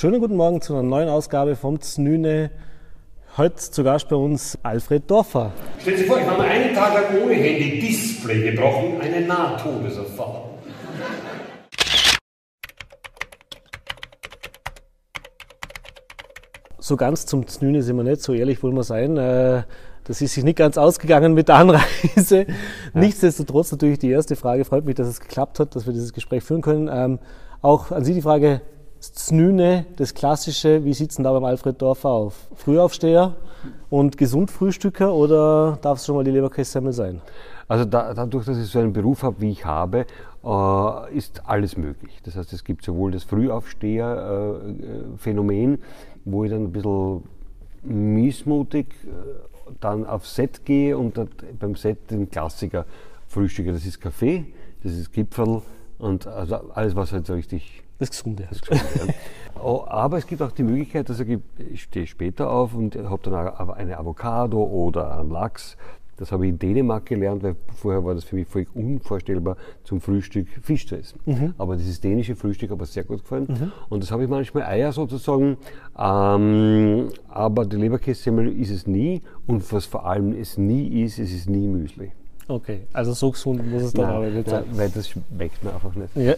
Schönen guten Morgen zu einer neuen Ausgabe vom Znüne. Heute zu Gast bei uns Alfred Dorfer. Stellen Sie vor, ich habe einen Tag lang ohne Handy Display gebrochen, eine Nahtodeserfahrung. So ganz zum Znüne sind wir nicht, so ehrlich wollen wir sein. Äh, das ist sich nicht ganz ausgegangen mit der Anreise. Ja. Nichtsdestotrotz natürlich die erste Frage. Freut mich, dass es geklappt hat, dass wir dieses Gespräch führen können. Ähm, auch an Sie die Frage, Znüne, das Klassische, wie denn da beim Alfred Dorfer auf? Frühaufsteher und Gesundfrühstücker oder darf es schon mal die Leberkässemmel sein? Also da, dadurch, dass ich so einen Beruf habe, wie ich habe, äh, ist alles möglich. Das heißt, es gibt sowohl das Frühaufsteher-Phänomen, äh, wo ich dann ein bisschen missmutig äh, dann aufs Set gehe und beim Set den Klassiker frühstücke. Das ist Kaffee, das ist Gipfel und also alles, was halt so richtig das Gesunde. Das Gesunde ja. Oh, aber es gibt auch die Möglichkeit, dass ich, ich stehe später auf und habe dann eine Avocado oder einen Lachs. Das habe ich in Dänemark gelernt, weil vorher war das für mich völlig unvorstellbar, zum Frühstück Fisch zu essen. Mhm. Aber dieses dänische Frühstück hat mir sehr gut gefallen. Mhm. Und das habe ich manchmal Eier sozusagen. Ähm, aber die Leberkässemmel ist es nie. Und was vor allem es nie ist, es ist nie Müsli. Okay, also so gesund muss es dann aber nicht sein. Weil das schmeckt mir einfach nicht. Ja.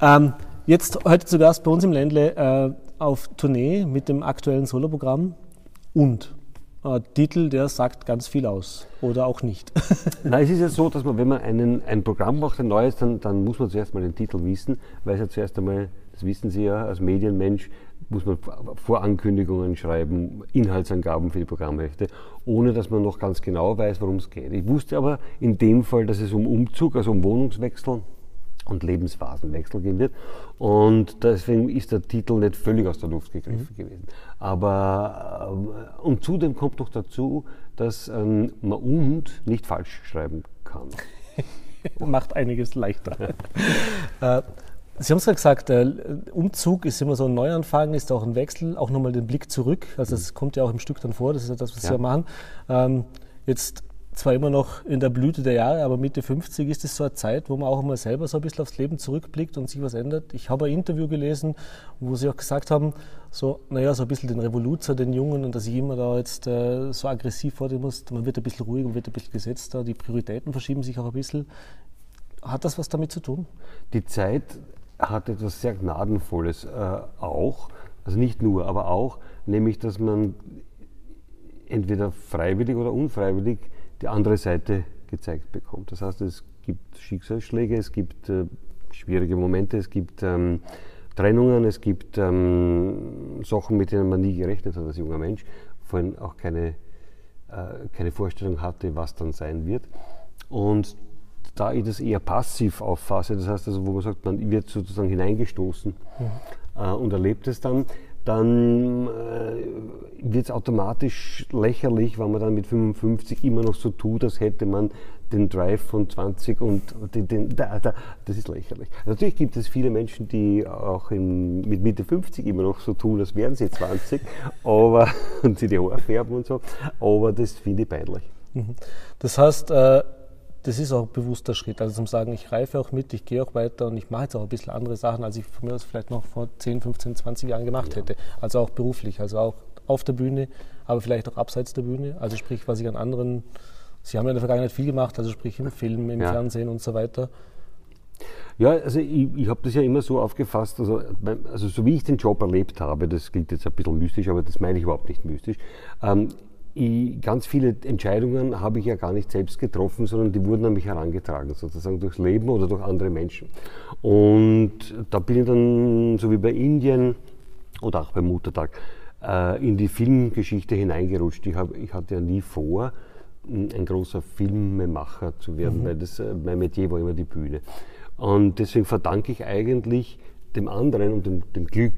ähm, jetzt heute zu Gast bei uns im Ländle äh, auf Tournee mit dem aktuellen Soloprogramm und äh, Titel, der sagt ganz viel aus oder auch nicht. Nein, es ist ja so, dass man, wenn man einen, ein Programm macht, ein neues, dann, dann muss man zuerst mal den Titel wissen, weil es ja zuerst einmal, das wissen Sie ja als Medienmensch, muss man Vorankündigungen schreiben, Inhaltsangaben für die Programmhefte, ohne dass man noch ganz genau weiß, worum es geht. Ich wusste aber in dem Fall, dass es um Umzug, also um Wohnungswechsel und Lebensphasenwechsel gehen wird. Und deswegen ist der Titel nicht völlig aus der Luft gegriffen mhm. gewesen. Aber äh, und zudem kommt noch dazu, dass ähm, man und nicht falsch schreiben kann. Macht einiges leichter. äh, Sie haben es ja gesagt, der Umzug ist immer so ein Neuanfang, ist auch ein Wechsel, auch nochmal den Blick zurück. Also es kommt ja auch im Stück dann vor, das ist ja das, was ja. Sie ja machen. Ähm, jetzt zwar immer noch in der Blüte der Jahre, aber Mitte 50 ist es so eine Zeit, wo man auch mal selber so ein bisschen aufs Leben zurückblickt und sich was ändert. Ich habe ein Interview gelesen, wo Sie auch gesagt haben, so, naja, so ein bisschen den Revoluzer, den Jungen und dass ich immer da jetzt äh, so aggressiv vor dem muss. Man wird ein bisschen ruhiger, man wird ein bisschen gesetzter, die Prioritäten verschieben sich auch ein bisschen. Hat das was damit zu tun? Die Zeit hat etwas sehr Gnadenvolles äh, auch, also nicht nur, aber auch, nämlich dass man entweder freiwillig oder unfreiwillig die andere Seite gezeigt bekommt. Das heißt, es gibt Schicksalsschläge, es gibt äh, schwierige Momente, es gibt ähm, Trennungen, es gibt ähm, Sachen, mit denen man nie gerechnet hat als junger Mensch, vorhin auch keine, äh, keine Vorstellung hatte, was dann sein wird. Und da ich das eher passiv auffasse, das heißt also, wo man sagt, man wird sozusagen hineingestoßen mhm. äh, und erlebt es dann, dann äh, wird es automatisch lächerlich, wenn man dann mit 55 immer noch so tut, als hätte man den Drive von 20 und den, den da, da, das ist lächerlich. Natürlich gibt es viele Menschen, die auch in, mit Mitte 50 immer noch so tun, als wären sie 20 aber, und sie die Haare färben und so, aber das finde ich peinlich. Mhm. Das heißt, äh das ist auch ein bewusster Schritt. Also zum Sagen, ich reife auch mit, ich gehe auch weiter und ich mache jetzt auch ein bisschen andere Sachen, als ich von mir aus vielleicht noch vor 10, 15, 20 Jahren gemacht ja. hätte. Also auch beruflich, also auch auf der Bühne, aber vielleicht auch abseits der Bühne. Also sprich, was ich an anderen, Sie haben ja in der Vergangenheit viel gemacht, also sprich im Film, im ja. Fernsehen und so weiter. Ja, also ich, ich habe das ja immer so aufgefasst, also, also so wie ich den Job erlebt habe, das klingt jetzt ein bisschen mystisch, aber das meine ich überhaupt nicht mystisch. Ähm, ich, ganz viele Entscheidungen habe ich ja gar nicht selbst getroffen, sondern die wurden an mich herangetragen, sozusagen durchs Leben oder durch andere Menschen. Und da bin ich dann, so wie bei Indien oder auch beim Muttertag, äh, in die Filmgeschichte hineingerutscht. Ich, hab, ich hatte ja nie vor, ein großer Filmemacher zu werden, mhm. weil das, äh, mein Metier war immer die Bühne. Und deswegen verdanke ich eigentlich dem anderen und dem, dem Glück,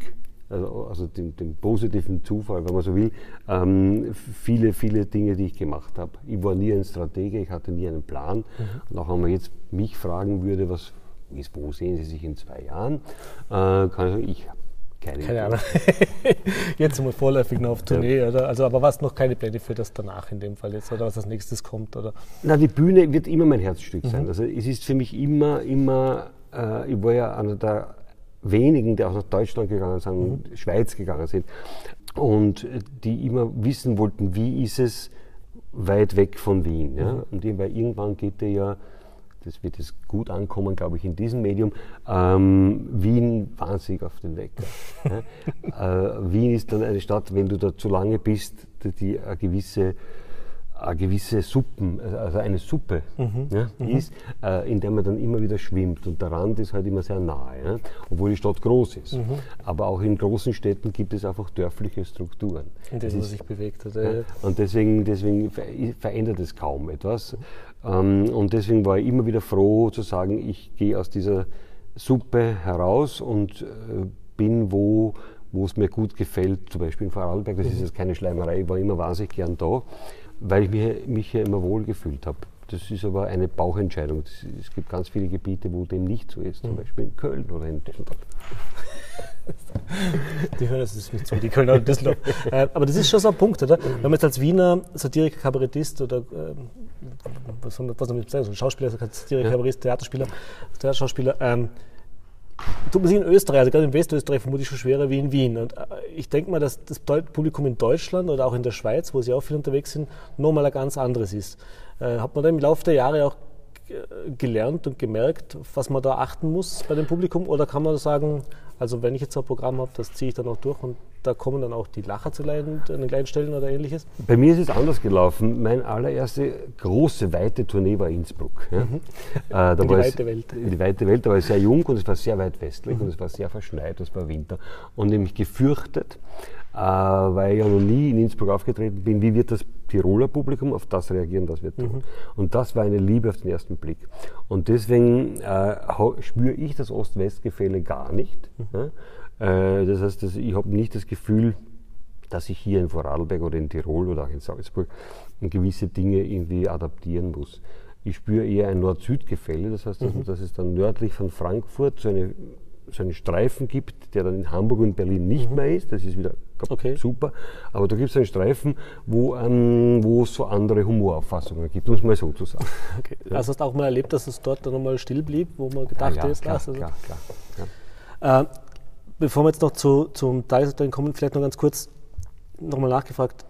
also, also dem, dem, positiven Zufall, wenn man so will, ähm, viele, viele Dinge, die ich gemacht habe. Ich war nie ein Stratege, ich hatte nie einen Plan. Mhm. Und auch wenn man jetzt mich fragen würde, was ist, wo sehen Sie sich in zwei Jahren, äh, kann ich sagen, ich habe keine, keine Ahnung. jetzt mal vorläufig noch auf Tournee, ja. oder? Also, aber was noch keine Pläne für das danach in dem Fall jetzt oder was als nächstes kommt, oder? Na, die Bühne wird immer mein Herzstück mhm. sein. Also es ist für mich immer, immer, äh, ich war ja einer der wenigen, die auch nach Deutschland gegangen sind, mhm. Schweiz gegangen sind und die immer wissen wollten, wie ist es weit weg von Wien. Ja? Mhm. Und weil irgendwann geht er ja das wird es gut ankommen, glaube ich, in diesem Medium. Ähm, Wien wahnsinnig auf den Wecker. äh, Wien ist dann eine Stadt, wenn du da zu lange bist, die, die eine gewisse eine gewisse Suppen, also eine Suppe mhm. ja, mhm. ist, äh, in der man dann immer wieder schwimmt. Und der Rand ist halt immer sehr nahe, ja, obwohl die Stadt groß ist. Mhm. Aber auch in großen Städten gibt es einfach dörfliche Strukturen. In denen man sich bewegt hat. Ja, und deswegen, deswegen verändert es kaum etwas. Ähm, und deswegen war ich immer wieder froh zu sagen, ich gehe aus dieser Suppe heraus und äh, bin wo wo es mir gut gefällt, zum Beispiel in Vorarlberg, das ist mhm. jetzt keine Schleimerei, ich war immer wahnsinnig gern da weil ich mich, mich hier immer wohl gefühlt habe. Das ist aber eine Bauchentscheidung. Das, es gibt ganz viele Gebiete, wo dem nicht so ist, zum mhm. Beispiel in Köln oder in Düsseldorf. Die hören das nicht zu, die Kölner und Düsseldorf. äh, aber das ist schon so ein Punkt, oder? Wenn man jetzt als Wiener Satiriker, Kabarettist oder äh, was soll man mit sagen, so ein Schauspieler, Satiriker, Kabarettist, Theaterspieler, Theaterschauspieler, ähm, tut man sich in Österreich, also gerade in Westösterreich vermutlich schon schwerer wie in Wien. Und äh, ich denke mal, dass das Publikum in Deutschland oder auch in der Schweiz, wo sie auch viel unterwegs sind, nochmal ein ganz anderes ist. Äh, hat man da im Laufe der Jahre auch gelernt und gemerkt, was man da achten muss bei dem Publikum? Oder kann man sagen, also wenn ich jetzt ein Programm habe, das ziehe ich dann auch durch und da kommen dann auch die Lacher zu leiden an den kleinen Stellen oder ähnliches? Bei mir ist es anders gelaufen. Meine allererste große, weite Tournee war Innsbruck. Ja. Mhm. Äh, in die weite Welt. In die weite Welt. Da war ich sehr jung und es war sehr weit westlich mhm. und es war sehr verschneit, es war Winter. Und nämlich gefürchtet, äh, weil ich ja noch nie in Innsbruck aufgetreten bin, wie wird das Tiroler Publikum auf das reagieren, was wir tun. Mhm. Und das war eine Liebe auf den ersten Blick. Und deswegen äh, spüre ich das Ost-West-Gefälle gar nicht. Mhm. Äh, das heißt, dass ich habe nicht das Gefühl, dass ich hier in Vorarlberg oder in Tirol oder auch in Salzburg gewisse Dinge irgendwie adaptieren muss. Ich spüre eher ein Nord-Süd-Gefälle, das heißt, dass, mhm. dass, es dann nördlich von Frankfurt so, eine, so einen Streifen gibt, der dann in Hamburg und Berlin nicht mhm. mehr ist. Das ist wieder okay. super. Aber da gibt es einen Streifen, wo, ähm, wo es so andere Humorauffassungen gibt, um es mal so zu sagen. Okay. Ja. Also hast du auch mal erlebt, dass es dort dann nochmal still blieb, wo man gedacht ah, ja, ist, klar, also klar, klar, klar. Äh, bevor wir jetzt noch zu, zum Tagesaktuellen kommen, vielleicht noch ganz kurz nochmal nachgefragt.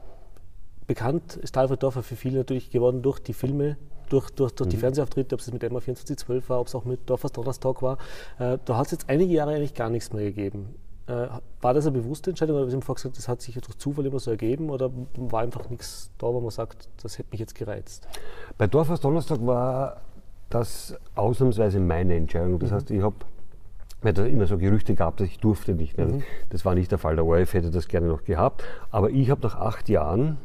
Bekannt ist Alfred Dorfer für viele natürlich geworden durch die Filme, durch, durch, durch mhm. die Fernsehauftritte, ob es mit Emma 2412 war, ob es auch mit Dorfers Donnerstag war. Äh, da hat es jetzt einige Jahre eigentlich gar nichts mehr gegeben. Äh, war das eine bewusste Entscheidung oder haben Sie gesagt, das hat sich durch Zufall immer so ergeben oder war einfach nichts da, wo man sagt, das hätte mich jetzt gereizt? Bei Dorfers Donnerstag war das ausnahmsweise meine Entscheidung. Das mhm. heißt, ich habe weil da immer so Gerüchte gab, dass ich durfte nicht mehr. Mhm. Das war nicht der Fall. Der ORF hätte das gerne noch gehabt. Aber ich habe nach acht Jahren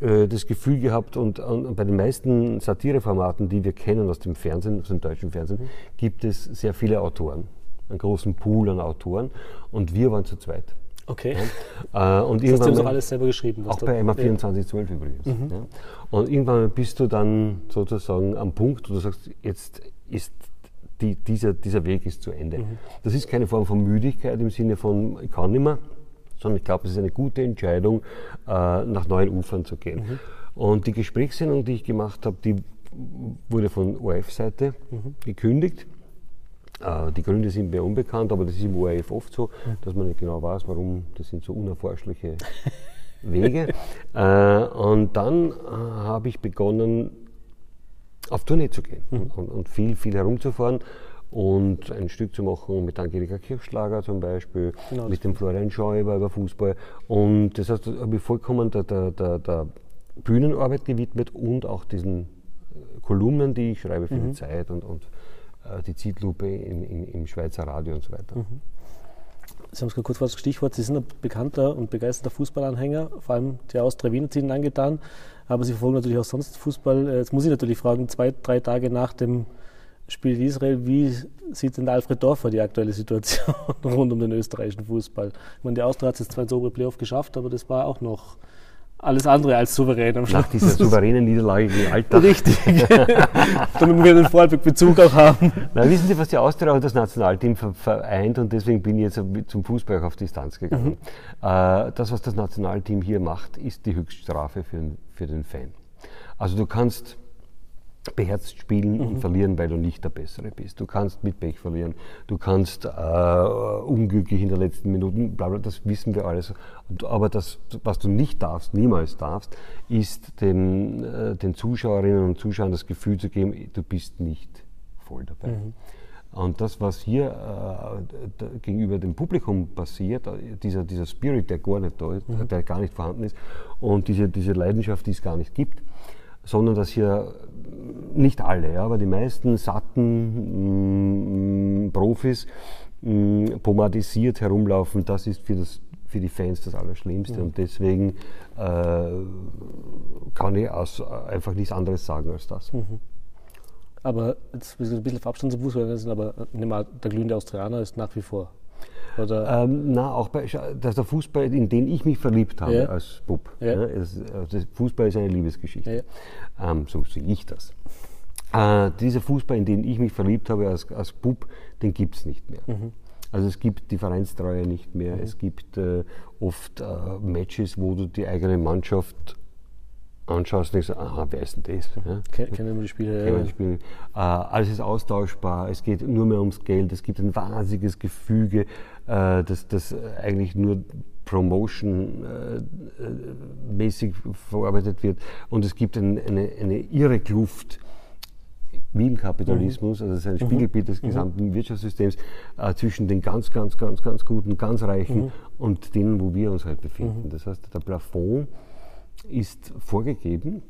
äh, das Gefühl gehabt und, und, bei den meisten Satireformaten, die wir kennen aus dem Fernsehen, aus dem deutschen Fernsehen, mhm. gibt es sehr viele Autoren, einen großen Pool an Autoren und wir waren zu zweit. Okay. Ja. Äh, und das hast du auch alles selber geschrieben? Auch bei MA 2412 ja. übrigens. Mhm. Ja. Und irgendwann bist du dann sozusagen am Punkt, wo du sagst, jetzt ist die, dieser, dieser Weg ist zu Ende. Mhm. Das ist keine Form von Müdigkeit im Sinne von, ich kann nicht mehr, sondern ich glaube, es ist eine gute Entscheidung, äh, nach neuen Ufern zu gehen. Mhm. Und die Gesprächssendung, die ich gemacht habe, die wurde von ORF-Seite mhm. gekündigt. Äh, die Gründe sind mir unbekannt, aber das ist im ORF oft so, mhm. dass man nicht genau weiß, warum. Das sind so unerforschliche Wege. äh, und dann äh, habe ich begonnen, auf Tournee zu gehen mhm. und, und, viel, viel herumzufahren und ein Stück zu machen mit Angelika Kirchschlager zum Beispiel, genau, mit dem Florian Schäuber über Fußball. Und das heißt, habe ich vollkommen der, der, der, der, Bühnenarbeit gewidmet und auch diesen Kolumnen, die ich schreibe für mhm. die Zeit und, und die Ziellupe im, im, im, Schweizer Radio und so weiter. Mhm. Sie haben es gerade kurz vor das Stichwort, Sie sind ein bekannter und begeisterter Fußballanhänger, vor allem die Austria-Wiener sind angetan aber sie verfolgen natürlich auch sonst Fußball. Äh, jetzt muss ich natürlich fragen, zwei, drei Tage nach dem Spiel Israel, wie sieht denn Alfred Dorfer die aktuelle Situation rund um den österreichischen Fußball? Ich meine, die Austria hat es jetzt zwar ins obere Playoff geschafft, aber das war auch noch alles andere als souverän am Schluss. Nach dieser souveränen Niederlage gegen Alltag. Richtig. Damit wir den Vorarlberg-Bezug auch haben. Na, wissen Sie, was die Austria und das Nationalteam vereint und deswegen bin ich jetzt zum Fußball auf Distanz gegangen. Mhm. Äh, das, was das Nationalteam hier macht, ist die Höchststrafe für, für den Fan. Also du kannst beherzt spielen und verlieren, weil du nicht der Bessere bist. Du kannst mit Pech verlieren, du kannst äh, unglücklich in den letzten Minuten, bla bla, das wissen wir alles. Aber das, was du nicht darfst, niemals darfst, ist den, äh, den Zuschauerinnen und Zuschauern das Gefühl zu geben, du bist nicht voll dabei. Und das, was hier äh, gegenüber dem Publikum passiert, äh, dieser, dieser Spirit, der gar nicht da ist, der gar nicht vorhanden ist, und diese, diese Leidenschaft, die es gar nicht gibt, sondern dass hier nicht alle, ja, aber die meisten satten mh, Profis mh, pomadisiert herumlaufen, das ist für, das, für die Fans das Allerschlimmste. Und deswegen äh, kann ich aus, einfach nichts anderes sagen als das. Aber jetzt ein bisschen auf Abstand zum Fußball, aber ich nehme an, der glühende Austrianer ist nach wie vor. Ähm, na, auch bei, dass der Fußball, in den ich mich verliebt habe Ja. als Bub. Ja. ne, es, also Fußball ist eine Liebesgeschichte. Ja. Ähm, so sehe ich das. Äh, dieser Fußball, in den ich mich verliebt habe als, als Bub, den gibt es nicht mehr. Mhm. Also es gibt die Vereinstreue nicht mehr. Es gibt äh, oft äh, Matches, wo du die eigene Mannschaft anschaust und denkst, aha, wer ist denn das? Ja? Ke- Kennen wir die Spiele? Kein Ja. Spiel. Äh, alles ist austauschbar, es geht nur mehr ums Geld, es gibt ein wahnsinniges Gefüge, äh, das, das eigentlich nur Promotion-mäßig verarbeitet wird und es gibt ein, eine, eine irre Kluft wie im Kapitalismus, also es ist ein Spiegelbild des gesamten Wirtschaftssystems äh, zwischen den ganz, ganz, ganz, ganz guten, ganz reichen und denen, wo wir uns halt befinden. Das heißt, der Plafond ist vorgegeben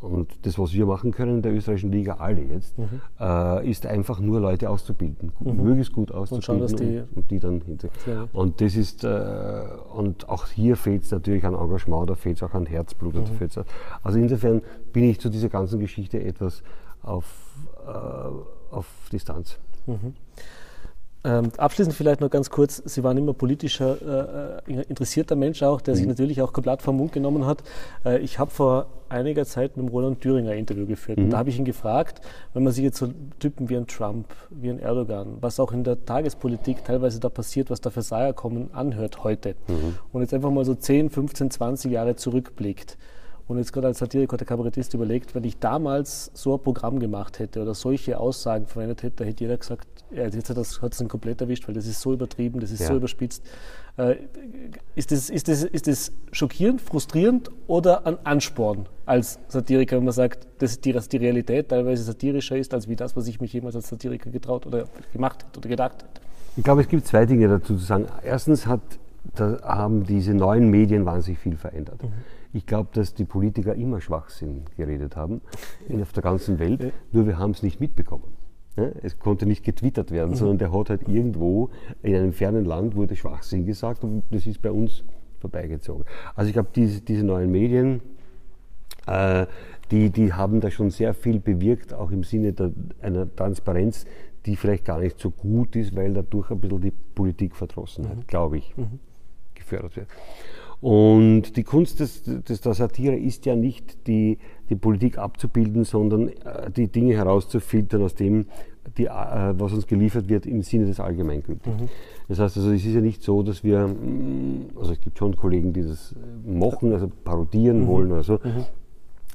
und das, was wir machen können in der österreichischen Liga, alle jetzt, äh, ist einfach nur Leute auszubilden, gut, möglichst gut auszubilden schauen, dass die- und, und die dann hinter. Ja. Und das ist, äh, und auch hier fehlt es natürlich an Engagement, da fehlt es auch an Herzblut. und da auch- also insofern bin ich zu dieser ganzen Geschichte etwas auf, äh, auf Distanz. Ähm, abschließend vielleicht noch ganz kurz, Sie waren immer politischer äh, äh, interessierter Mensch auch, der sich natürlich auch komplett vom Mund genommen hat. Äh, ich habe vor einiger Zeit mit Roland Thüringer ein Interview geführt. Und da habe ich ihn gefragt, wenn man sich jetzt so Typen wie ein Trump, wie ein Erdogan, was auch in der Tagespolitik teilweise da passiert, was da für Seier kommen, anhört heute und jetzt einfach mal so 10, 15, 20 Jahre zurückblickt und jetzt gerade als Satiriker oder Kabarettist überlegt, wenn ich damals so ein Programm gemacht hätte oder solche Aussagen verwendet hätte, da hätte jeder gesagt, ja, jetzt hat das hat es komplett erwischt, weil das ist so übertrieben, das ist Ja. so überspitzt. Äh, ist, das, ist, das, ist das schockierend, frustrierend oder ein Ansporn als Satiriker, wenn man sagt, dass die, dass die Realität teilweise satirischer ist, als wie das, was ich mich jemals als Satiriker getraut oder gemacht hätte oder gedacht hätte? Ich glaube, es gibt zwei Dinge dazu zu sagen. Erstens hat, da haben diese neuen Medien wahnsinnig viel verändert. Ich glaube, dass die Politiker immer Schwachsinn geredet haben in, auf der ganzen Welt, nur wir haben es nicht mitbekommen. Ja, es konnte nicht getwittert werden, sondern der hat halt irgendwo in einem fernen Land wurde Schwachsinn gesagt und das ist bei uns vorbeigezogen. Also ich glaube, diese, diese neuen Medien, äh, die, die haben da schon sehr viel bewirkt, auch im Sinne der, einer Transparenz, die vielleicht gar nicht so gut ist, weil dadurch ein bisschen die Politikverdrossenheit, glaube ich, gefördert wird. Und die Kunst des, des, der Satire ist ja nicht die, die Politik abzubilden, sondern äh, die Dinge herauszufiltern aus dem, die, äh, was uns geliefert wird im Sinne des Allgemeingültigen. Das heißt also, es ist ja nicht so, dass wir, mm, also es gibt schon Kollegen, die das äh, machen, also parodieren wollen oder so.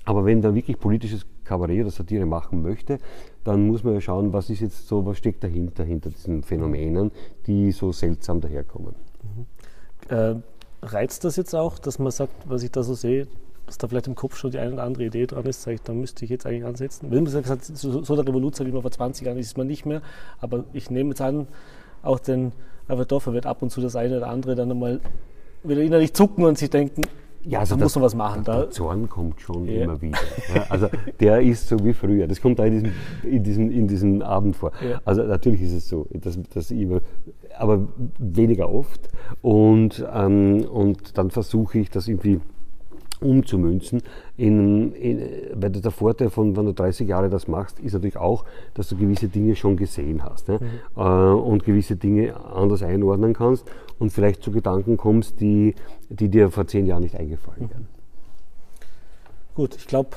Aber wenn man wirklich politisches Kabarett oder Satire machen möchte, dann muss man ja schauen, was ist jetzt so, was steckt dahinter, hinter diesen Phänomenen, die so seltsam daherkommen. Äh, reizt das jetzt auch, dass man sagt, was ich da so sehe, dass da vielleicht im Kopf schon die eine oder andere Idee dran ist, sage ich, da müsste ich jetzt eigentlich ansetzen. Wenn man sagt, so, so der Revolution, wie man vor 20 Jahren ist, ist man nicht mehr, aber ich nehme jetzt an, auch den Averdorfer wird ab und zu das eine oder andere dann einmal wieder innerlich zucken und sich denken, Ja, also da der- muss man was machen. Der Da, Zorn kommt schon Ja. immer wieder. Ja, also der ist so wie früher. Das kommt da in diesem, in diesem, in diesem Abend vor. Ja. Also natürlich ist es so, dass, dass ich immer, aber weniger oft. Und, ähm, und dann versuche ich das irgendwie umzumünzen. In, in, weil der Vorteil von, wenn du 30 Jahre das machst, ist natürlich auch, dass du gewisse Dinge schon gesehen hast ne? äh, und gewisse Dinge anders einordnen kannst und vielleicht zu Gedanken kommst, die, die dir vor zehn Jahren nicht eingefallen wären. gut, ich glaube,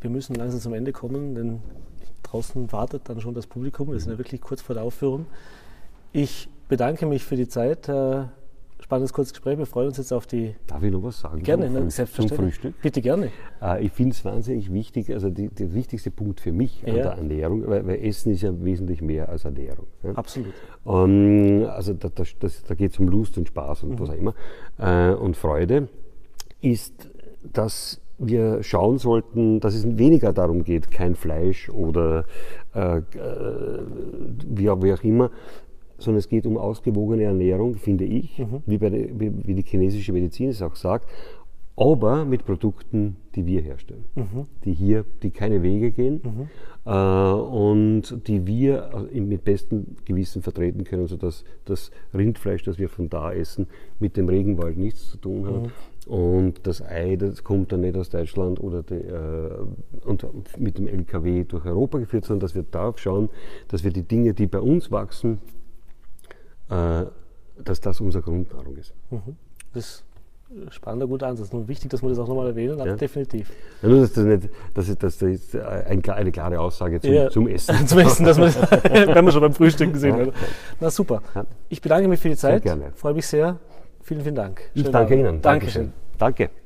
wir müssen langsam zum Ende kommen, denn draußen wartet dann schon das Publikum. Wir sind ja wirklich kurz vor der Aufführung. Ich bedanke mich für die Zeit, Herr spannendes kurzes Gespräch. Wir freuen uns jetzt auf die. Darf ich noch was sagen? Gerne, zum, ne, selbstverständlich. Zum Frühstück? Bitte gerne. Äh, ich finde es wahnsinnig wichtig, also die, der wichtigste Punkt für mich an Ja. der Ernährung, weil, weil Essen ist ja wesentlich mehr als Ernährung. Ja? Absolut. Ähm, also da, da, da geht es um Lust und Spaß und was auch immer äh, und Freude, ist, dass wir schauen sollten, dass es weniger darum geht, kein Fleisch oder äh, äh, wie, auch- wie auch immer, sondern es geht um ausgewogene Ernährung, finde ich, wie, bei der, wie, wie die chinesische Medizin es auch sagt, aber mit Produkten, die wir herstellen, die hier, die keine Wege gehen äh, und die wir äh, mit bestem Gewissen vertreten können, sodass das Rindfleisch, das wir von da essen, mit dem Regenwald nichts zu tun hat. Und das Ei, das kommt dann nicht aus Deutschland oder die, äh, und mit dem LKW durch Europa geführt, sondern dass wir darauf schauen, dass wir die Dinge, die bei uns wachsen, äh, dass das unsere Grundnahrung ist. Das ist ein spannender, guter Ansatz. Nur wichtig, dass wir das auch nochmal erwähnen, aber Ja. definitiv. Ja, nur, dass das nicht, dass ich- dass das ist ein, eine klare Aussage zum, Ja. zum Essen. Zum Essen, dass das, wenn wir schon beim Frühstück gesehen haben. Na super. Ich bedanke mich für die Zeit. gerne. Freue mich sehr. Vielen, vielen Dank. Ich Schönen danke Abend. Ihnen. Dankeschön. Danke.